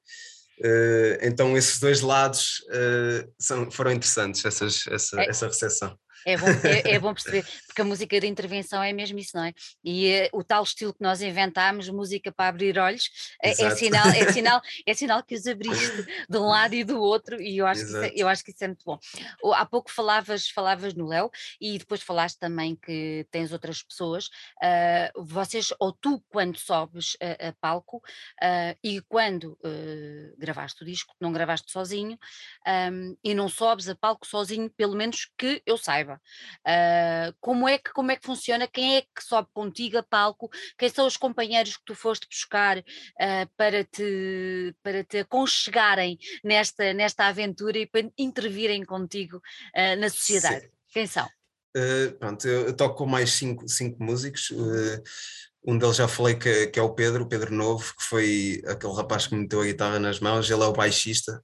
Uh, então esses dois lados são, foram interessantes, essas, essa, é, essa recepção. É bom, é, é, bom perceber, porque a música de intervenção é mesmo isso, não é? E uh, o tal estilo que nós inventámos, música para abrir olhos, é, é, sinal, é, sinal, é sinal que os abriste de um lado e do outro, e eu acho, que isso, é, eu acho que isso é muito bom. Há pouco falavas, falavas no Léo, e depois falaste também que tens outras pessoas, uh, vocês, ou tu, quando sobes a, a palco, uh, e quando gravaste o disco, não gravaste sozinho, um, e não sobes a palco sozinho, pelo menos que eu saiba. Uh, como, é que, como é que funciona? Quem é que sobe contigo a palco? Quem são os companheiros que tu foste buscar uh, para, te, para te aconchegarem nesta, nesta aventura e para intervirem contigo uh, na sociedade? Sim. Quem são? pronto, eu, toco com mais cinco, cinco músicos. Um deles já falei que, que, é o Pedro, o Pedro Novo, que foi aquele rapaz que me meteu a guitarra nas mãos. Ele é o baixista,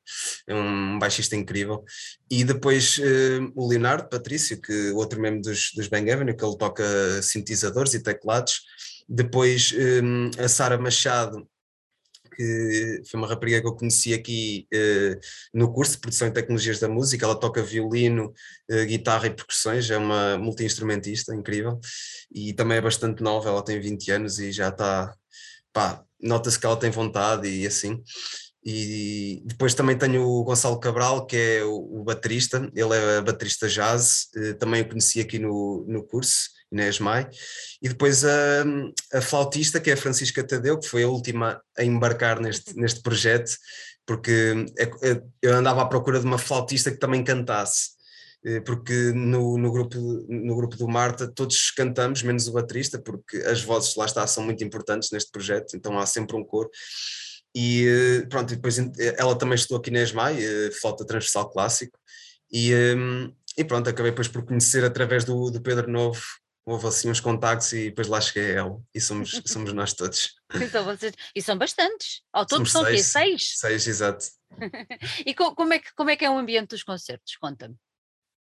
é um baixista incrível. E depois uh, o Leonardo Patrício, que outro membro dos, dos Bang Avenue, que ele toca sintetizadores e teclados. Depois um, a Sara Machado, que foi uma rapariga que eu conheci aqui uh, no curso de produção e tecnologias da música. Ela toca violino, uh, guitarra e percussões, é uma multi-instrumentista incrível e também é bastante nova. Ela tem 20 anos e já está, pá, nota-se que ela tem vontade e assim. E depois também tenho o Gonçalo Cabral, que é o, o baterista, ele é baterista jazz, uh, também o conheci aqui no, no curso Inês Mai, e depois a, a flautista, que é a Francisca Tadeu, que foi a última a embarcar neste, neste projeto, porque é, é, eu andava à procura de uma flautista que também cantasse, eh, porque no, no, grupo, no grupo do Marta todos cantamos, menos o baterista, porque as vozes lá está são muito importantes neste projeto, então há sempre um coro. E eh, pronto, depois ela também estudou aqui na ESMAI, eh, flauta transversal clássico, e, e pronto, acabei depois por conhecer através do, do Pedro Novo houve assim uns contactos e depois lá cheguei a ela e somos, somos nós todos. Então vocês, e são bastantes, ao todo são seis, quê? Seis? Seis, exato. e como é, que, como é que é o ambiente dos concertos? Conta-me.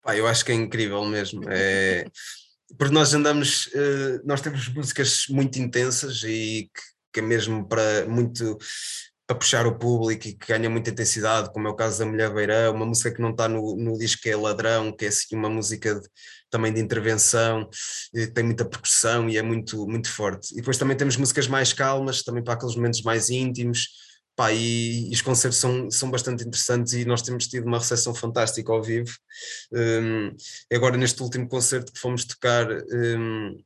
Pá, eu acho que é incrível mesmo. É, porque nós andamos, uh, nós temos músicas muito intensas e que, que é mesmo para muito para puxar o público e que ganha muita intensidade, como é o caso da Mulher Beirão, uma música que não está no, no disco que é Ladrão, que é assim uma música de, também de intervenção, tem muita percussão e é muito, muito forte. E depois também temos músicas mais calmas, também para aqueles momentos mais íntimos, pá, e, e, os concertos são, são bastante interessantes e nós temos tido uma recepção fantástica ao vivo. Um, agora neste último concerto que fomos tocar, um, uh,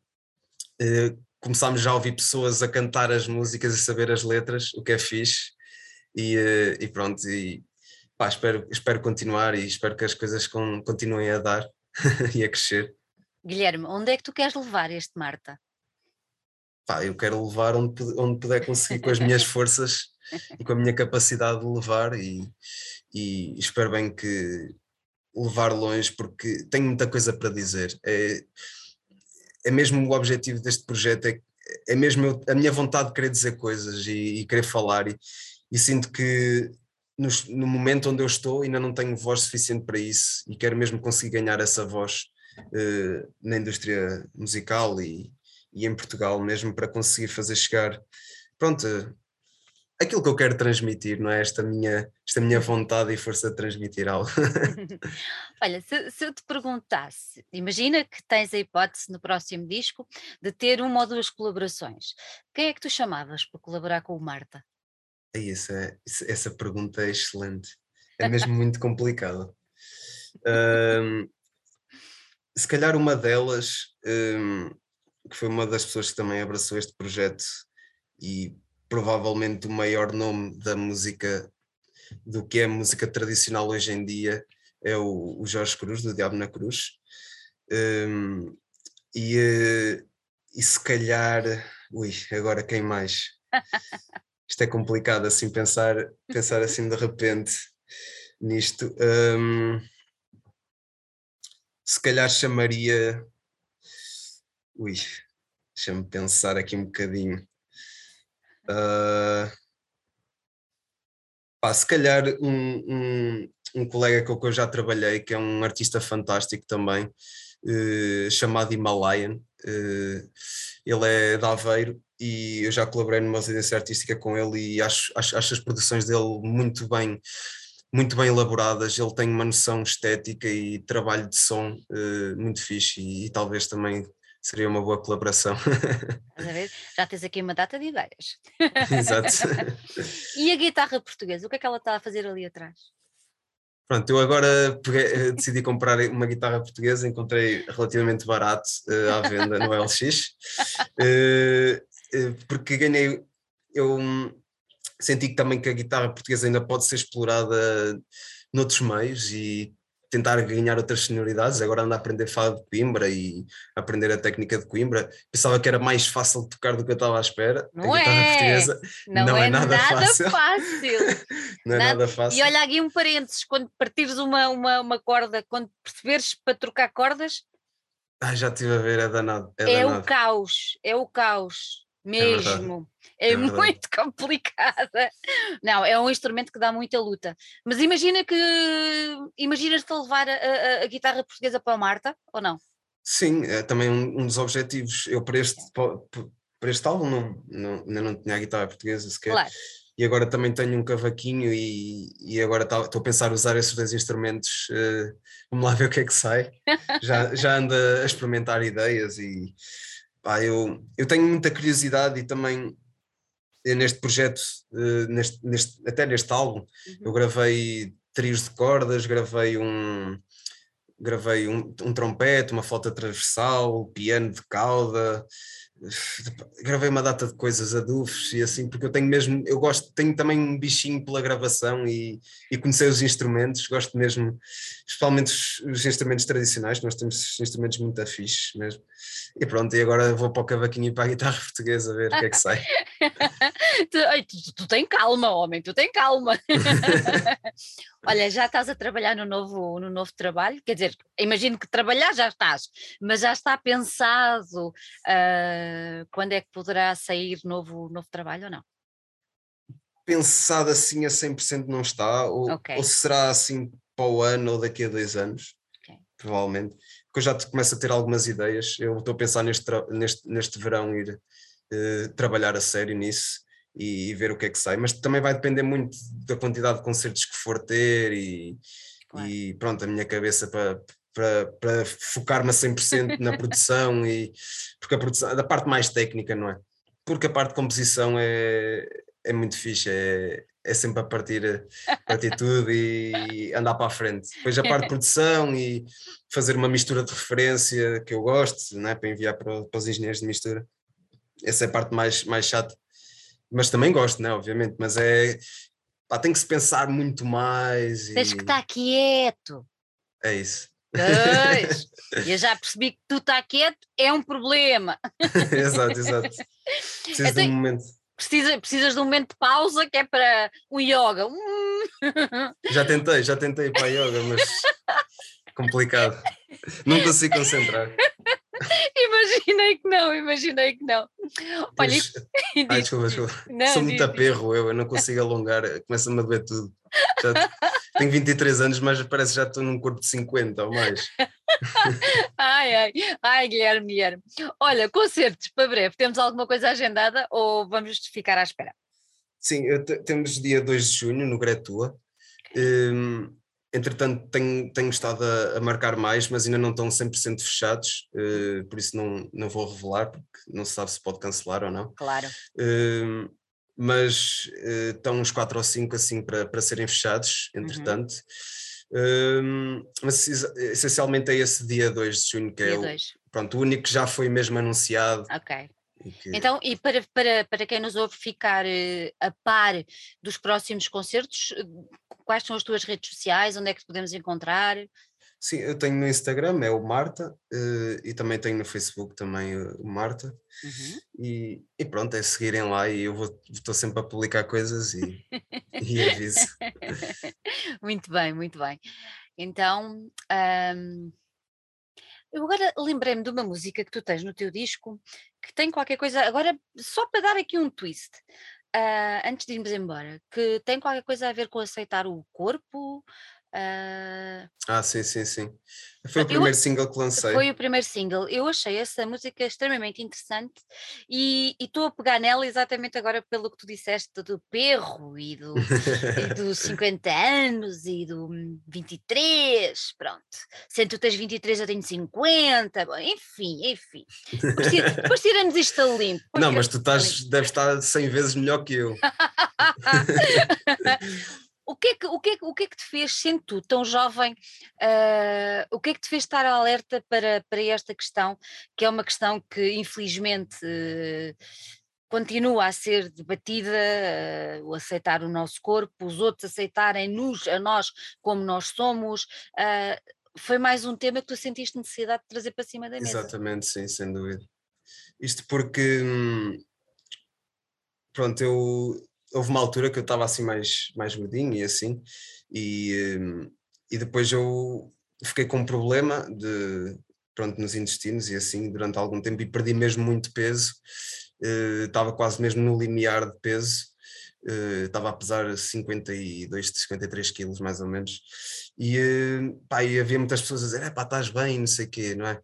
eh, começámos já a ouvir pessoas a cantar as músicas e saber as letras, o que é fixe, e, uh, e pronto, e pá, espero, espero continuar e espero que as coisas com, continuem a dar e a crescer. Guilherme, onde é que tu queres levar este Marta? Pá, eu quero levar onde, onde puder conseguir com as minhas forças e com a minha capacidade de levar e, e espero bem que levar longe porque tenho muita coisa para dizer. É, é mesmo o objetivo deste projeto, é, é mesmo eu, a minha vontade de querer dizer coisas e, e querer falar e, e sinto que no, momento onde eu estou ainda não tenho voz suficiente para isso e quero mesmo conseguir ganhar essa voz uh, na indústria musical e, e, em Portugal mesmo para conseguir fazer chegar pronto aquilo que eu quero transmitir não é? Esta minha esta minha vontade e força de transmitir algo. Olha se, se eu te perguntasse imagina que tens a hipótese no próximo disco de ter uma ou duas colaborações quem é que tu chamavas para colaborar com o Marta essa, essa pergunta é excelente. É mesmo muito complicada. Um, se calhar uma delas, um, que foi uma das pessoas que também abraçou este projeto e provavelmente o maior nome da música do que é música tradicional hoje em dia é o, o Jorge Cruz, do Diabo na Cruz. Um, e, uh, e se calhar, ui, agora quem mais? Isto é complicado assim pensar, pensar assim de repente nisto. Um, se calhar chamaria. Ui, deixa-me pensar aqui um bocadinho. Uh, pá, se calhar um, um, um colega com que eu já trabalhei, que é um artista fantástico também, uh, chamado Himalayan. Uh, ele é de Aveiro e eu já colaborei numa residência artística com ele e acho, acho, acho as produções dele muito bem muito bem elaboradas, ele tem uma noção estética e trabalho de som uh, muito fixe e, e, talvez também seria uma boa colaboração. Já tens aqui uma data de ideias. Exato. e a guitarra portuguesa, o que é que ela está a fazer ali atrás? Pronto, eu agora peguei, eh, decidi comprar uma guitarra portuguesa, encontrei relativamente barato uh, à venda no LX, uh, porque ganhei, eu senti que também que a guitarra portuguesa ainda pode ser explorada noutros meios e tentar ganhar outras sonoridades. Agora ando a aprender fado de Coimbra e aprender a técnica de Coimbra. Pensava que era mais fácil de tocar do que eu estava à espera. Não guitarra é. não, não é, é, nada, nada fácil. fácil. não é nada, nada, fácil. E olha aqui um parênteses, quando partires uma, uma, uma corda, quando perceberes para trocar cordas... Ah, já estive a ver, é danado. É, é danado. o caos, é o caus. É mesmo. É, é muito complicada. Não, é um instrumento que dá muita luta. Mas imagina que imaginas-te levar a, a, a, guitarra portuguesa para a Marta, ou não? Sim, é também um, um dos objetivos. Eu para este, para, para este álbum não, não, ainda não tinha a guitarra portuguesa sequer. Claro. E agora também tenho um cavaquinho e, e agora estou a pensar usar esses dois instrumentos. Uh, vamos lá ver o que é que sai. já, já anda a experimentar ideias e pá, eu, eu tenho muita curiosidade e também eh, neste projeto, uh, neste, neste, até neste álbum, uhum. eu gravei trios de cordas, gravei um gravei um, um trompete, uma flauta transversal, piano de cauda, gravei uma data de coisas adufes e assim, porque eu tenho mesmo, eu gosto, tenho também um bichinho pela gravação e, e conhecer os instrumentos, gosto mesmo, especialmente os, os instrumentos tradicionais, nós temos instrumentos muito afixes mesmo. E pronto, e agora vou para o cavaquinho e para a guitarra portuguesa ver o que é que sai. tu, tu, tu tem calma, homem, tu tem calma. Olha, já estás a trabalhar no novo, no novo trabalho? Quer dizer, imagino que trabalhar já estás, mas já está pensado uh, quando é que poderá sair novo, novo trabalho ou não? Pensado assim a 100% não está, ou, okay. ou será assim para o ano ou daqui a dois anos, okay. provavelmente porque eu já começo a ter algumas ideias. Eu estou a pensar neste, neste, neste verão ir uh, trabalhar a sério nisso e, e, ver o que é que sai, mas também vai depender muito da quantidade de concertos que for ter e, claro. e pronto, a minha cabeça para, para, para focar-me a 100% na produção e porque a produção, da parte mais técnica, não é? Porque a parte de composição é, é muito fixe, é, é sempre a partir, partir tudo e andar para a frente. Depois a parte de produção e fazer uma mistura de referência que eu gosto, né, para enviar para, para os engenheiros de mistura. Essa é a parte mais, mais chata. Mas também gosto, né, obviamente, mas é pá, tem que se pensar muito mais. E... Tens que estar quieto. É isso. Pois, eu já percebi que tu está quieto é um problema. exato, exato. Preciso então, de um momento precisa, precisas de um momento de pausa que é para o yoga. Hum. Já tentei, já tentei para a yoga, mas complicado. Não consigo concentrar. Imaginei que não, imaginei que não. Olha, Ai, desculpa, desculpa. Não, Sou muito aperro, eu, eu não consigo alongar, começa-me a doer tudo. Já, tenho 23 anos, mas parece que já estou num corpo de 50 ou mais. ai, ai, ai, Guilherme, Guilherme. Olha, concertos para breve, temos alguma coisa agendada ou vamos ficar à espera? Sim, temos dia 2 de junho no Gretua. Um, entretanto, tenho, tenho estado a, a, marcar mais, mas ainda não estão 100% fechados, uh, por isso não, não vou revelar, porque não se sabe se pode cancelar ou não. Claro. Uh, mas uh, estão uns 4 ou 5 assim para, para serem fechados, uhum. entretanto. Uhum. mas essencialmente é esse dia 2 de junho, que dia é o, pronto, o único que já foi mesmo anunciado. Ok. Que... Então, e para, para, para quem nos ouve ficar uh, a par dos próximos concertos, quais são as tuas redes sociais? Onde é que te podemos encontrar? Sim, eu tenho no Instagram, é o Marta, uh, e também tenho no Facebook também uh, o Marta. Uhum. E, e, pronto, é seguirem lá e eu vou estou sempre a publicar coisas e, e aviso. muito bem, muito bem. Então, eu agora lembrei-me de uma música que tu tens no teu disco que tem qualquer coisa. Agora, só para dar aqui um twist, uh, antes de irmos embora, que tem qualquer coisa a ver com aceitar o corpo, Uh... Ah, sim, sim, sim. Foi o primeiro eu, single que lancei. Foi o primeiro single. Eu achei essa música extremamente interessante e estou a pegar nela exatamente agora pelo que tu disseste do perro e do, e dos 50 anos e do 23. Pronto. Se tu tens 23, eu tenho 50. Bom, enfim, enfim. Depois tira-nos isto a limpo. Não, mas tu estás, deves estar 100 vezes melhor que eu. o que, é que, o, que é que, o que é que te fez, sendo tu tão jovem, uh, o que é que te fez estar alerta para, para esta questão, que é uma questão que infelizmente uh, continua a ser debatida, uh, o aceitar o nosso corpo, os outros aceitarem-nos, a nós como nós somos, foi mais um tema que tu sentiste necessidade de trazer para cima da mesa. Exatamente, sim, sem dúvida. Isto porque, hum, pronto, eu houve uma altura que eu estava assim mais, mais medinho e assim, e, hum, e depois eu fiquei com um problema de, pronto, nos intestinos e assim durante algum tempo e perdi mesmo muito peso, uh, estava quase mesmo no limiar de peso, uh, estava a pesar 52, 53 quilos mais ou menos, e, uh, pá, e havia muitas pessoas a dizer, é pá, estás bem, não sei o quê, não é?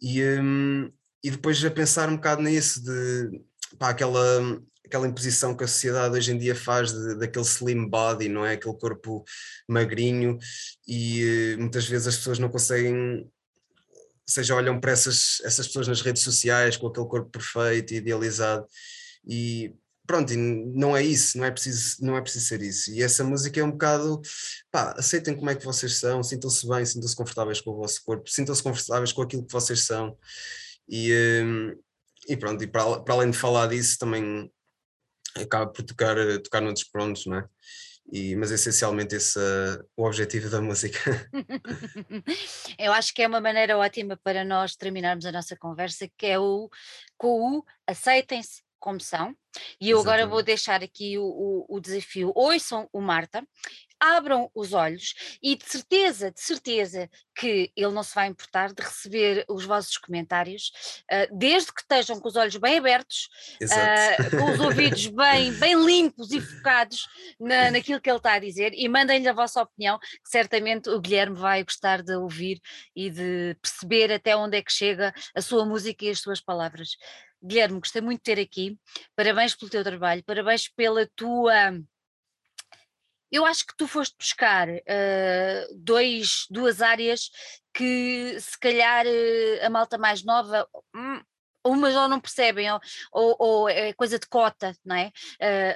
E, um, e depois a pensar um bocado nisso, de pá, aquela, aquela imposição que a sociedade hoje em dia faz de, daquele slim body, não é? Aquele corpo magrinho e uh, muitas vezes as pessoas não conseguem, seja, olham para essas, essas pessoas nas redes sociais com aquele corpo perfeito e idealizado e pronto, não é isso, não é preciso, não é preciso ser isso. E essa música é um bocado, pá, aceitem como é que vocês são, sintam-se bem, sintam-se confortáveis com o vosso corpo, sintam-se confortáveis com aquilo que vocês são. E, um, e pronto, e para, para além de falar disso, também acaba por tocar, tocar noutros prontos, não é? E, mas essencialmente esse uh, o objetivo da música. Eu acho que é uma maneira ótima para nós terminarmos a nossa conversa, que é o com o aceitem-se como são. E eu Exatamente. agora vou deixar aqui o, o, o desafio. Ouçam o Marta, abram os olhos e de certeza, de certeza que ele não se vai importar de receber os vossos comentários, uh, desde que estejam com os olhos bem abertos, uh, com os ouvidos bem, bem limpos e focados na, naquilo que ele está a dizer e mandem-lhe a vossa opinião, que certamente o Guilherme vai gostar de ouvir e de perceber até onde é que chega a sua música e as suas palavras. Guilherme, gostei muito de ter aqui. Parabéns pelo teu trabalho, parabéns pela tua eu acho que tu foste buscar uh, dois, duas áreas que se calhar uh, a malta mais nova hum, umas ou não percebem, ou, ou, ou, é coisa de cota, não é?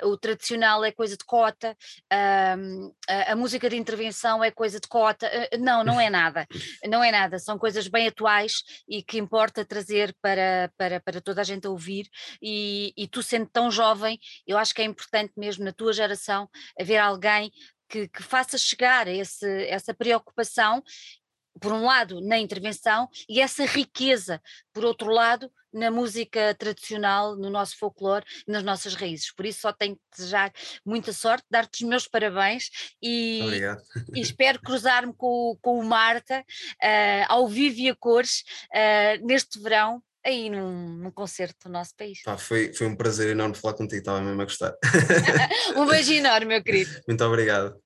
Uh, o tradicional é coisa de cota, uh, a, a, música de intervenção é coisa de cota. Uh, não, não é nada, não é nada, são coisas bem atuais e que importa trazer para, para, para toda a gente ouvir. E, e tu, sendo tão jovem, eu acho que é importante mesmo na tua geração haver alguém que, que, faça chegar esse, essa preocupação por um lado, na intervenção, e essa riqueza, por outro lado, na música tradicional, no nosso folclore, nas nossas raízes. Por isso, só tenho que desejar muita sorte, dar-te os meus parabéns e, e espero cruzar-me com, com o Marta uh, ao vivo e a cores uh, neste verão. Aí num, num concerto do nosso país. Ah, foi, foi um prazer enorme falar contigo, estava mesmo a gostar. um beijo enorme, meu querido. Muito obrigado.